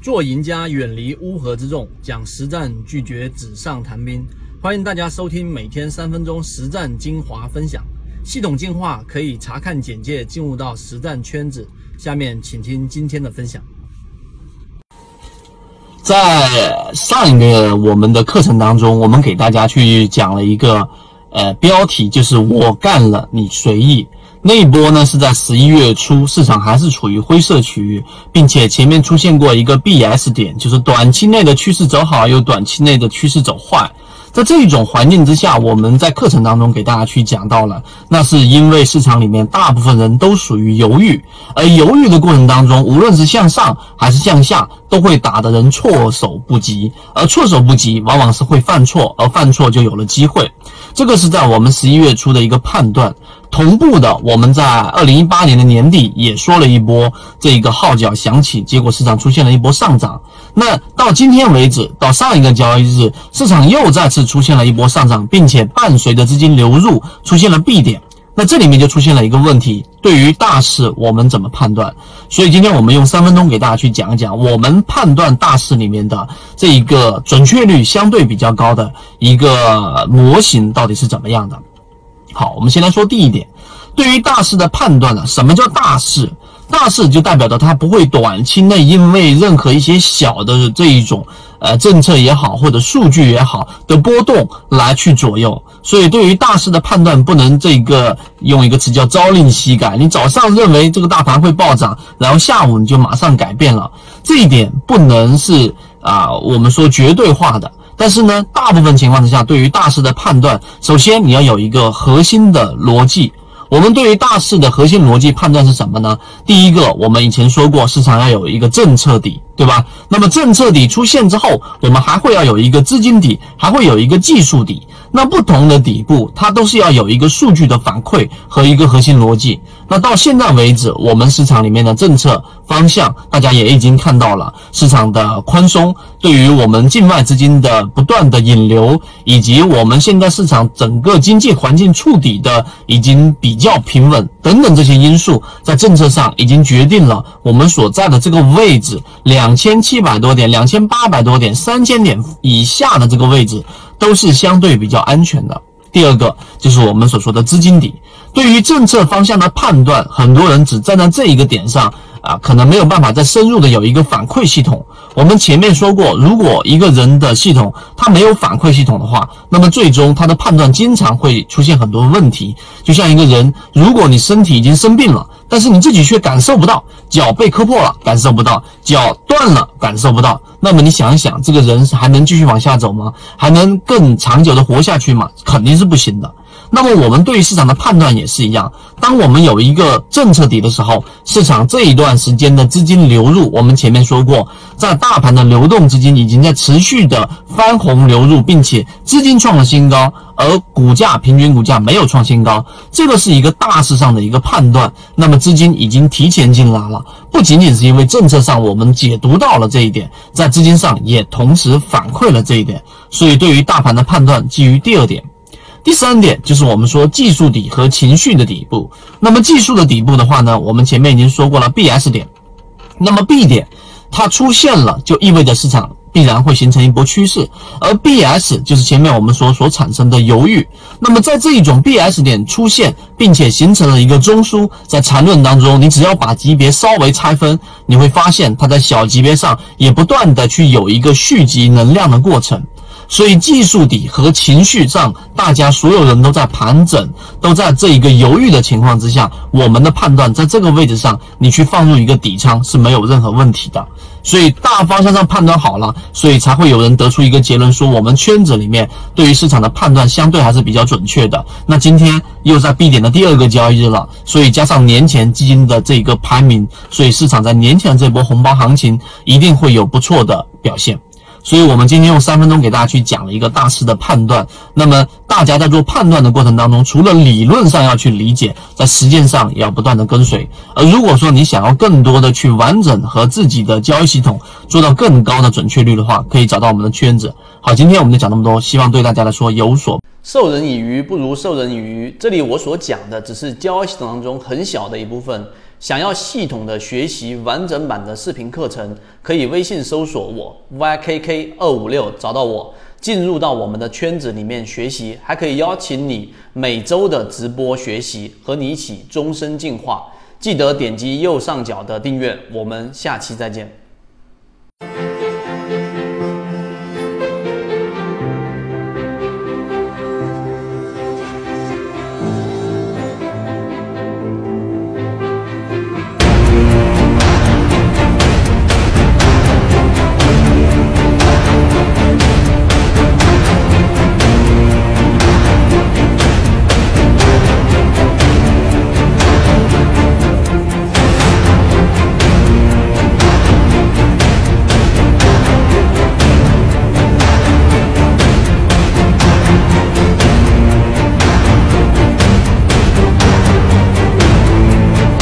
做赢家，远离乌合之众，讲实战，拒绝纸上谈兵。欢迎大家收听每天三分钟实战精华分享。系统进化可以查看简介，进入到实战圈子。下面请听今天的分享。在上一个我们的课程当中，我们给大家去讲了一个呃标题，就是我干了，你随意。那一波呢是在十一月初，市场还是处于灰色区域，并且前面出现过一个 BS 点，就是短期内的趋势走好，又短期内的趋势走坏。在这种环境之下，我们在课程当中给大家去讲到了，那是因为市场里面大部分人都属于犹豫，而犹豫的过程当中，无论是向上还是向下，都会打的人措手不及，而措手不及往往是会犯错，而犯错就有了机会。这个是在我们十一月初的一个判断。同步的，我们在二零一八年的年底也说了一波这一个号角响起，结果市场出现了一波上涨。那到今天为止，到上一个交易日，市场又再次出现了一波上涨，并且伴随着资金流入出现了 B 点。那这里面就出现了一个问题，对于大势我们怎么判断？所以今天我们用三分钟给大家去讲一讲，我们判断大势里面的这一个准确率相对比较高的一个模型到底是怎么样的。好，我们先来说第一点，对于大势的判断呢，什么叫大势？大势就代表着它不会短期内因为任何一些小的这一种呃政策也好，或者数据也好的波动来去左右。所以对于大势的判断，不能这个用一个词叫朝令夕改。你早上认为这个大盘会暴涨，然后下午你就马上改变了，这一点不能是啊我们说绝对化的。但是呢，大部分情况之下，对于大势的判断，首先你要有一个核心的逻辑。我们对于大势的核心逻辑判断是什么呢？第一个，我们以前说过，市场要有一个政策底，对吧？那么政策底出现之后，我们还会要有一个资金底，还会有一个技术底。那不同的底部，它都是要有一个数据的反馈和一个核心逻辑。那到现在为止，我们市场里面的政策方向，大家也已经看到了，市场的宽松对于我们境外资金的不断的引流，以及我们现在市场整个经济环境触底的已经比较平稳等等这些因素，在政策上已经决定了我们所在的这个位置，两两千七百多点、两千八百多点、三千点以下的这个位置。都是相对比较安全的。第二个就是我们所说的资金底，对于政策方向的判断，很多人只站在这一个点上啊，可能没有办法再深入的有一个反馈系统。我们前面说过，如果一个人的系统他没有反馈系统的话，那么最终他的判断经常会出现很多问题。就像一个人，如果你身体已经生病了，但是你自己却感受不到脚被磕破了，感受不到脚断了，感受不到。那么你想一想，这个人还能继续往下走吗？还能更长久的活下去吗？肯定是不行的。那么我们对于市场的判断也是一样。当我们有一个政策底的时候，市场这一段时间的资金流入，我们前面说过，在大盘的流动资金已经在持续的翻红流入，并且资金创了新高，而股价平均股价没有创新高，这个是一个大势上的一个判断。那么资金已经提前进来了，不仅仅是因为政策上我们解读到了这一点，在资金上也同时反馈了这一点。所以对于大盘的判断，基于第二点。第三点就是我们说技术底和情绪的底部。那么技术的底部的话呢，我们前面已经说过了 BS 点。那么 B 点它出现了，就意味着市场必然会形成一波趋势。而 BS 就是前面我们说所产生的犹豫。那么在这一种 BS 点出现，并且形成了一个中枢，在缠论当中，你只要把级别稍微拆分，你会发现它在小级别上也不断的去有一个蓄积能量的过程。所以技术底和情绪上，大家所有人都在盘整，都在这一个犹豫的情况之下，我们的判断在这个位置上，你去放入一个底仓是没有任何问题的。所以大方向上判断好了，所以才会有人得出一个结论，说我们圈子里面对于市场的判断相对还是比较准确的。那今天又在 B 点的第二个交易日了，所以加上年前基金的这一个排名，所以市场在年前这波红包行情一定会有不错的表现。所以，我们今天用三分钟给大家去讲了一个大势的判断。那么，大家在做判断的过程当中，除了理论上要去理解，在实践上也要不断的跟随。而如果说你想要更多的去完整和自己的交易系统做到更高的准确率的话，可以找到我们的圈子。好，今天我们就讲那么多，希望对大家来说有所授人以鱼不如授人以渔。这里我所讲的只是交易系统当中很小的一部分。想要系统的学习完整版的视频课程，可以微信搜索我 ykk 二五六找到我，进入到我们的圈子里面学习，还可以邀请你每周的直播学习，和你一起终身进化。记得点击右上角的订阅，我们下期再见。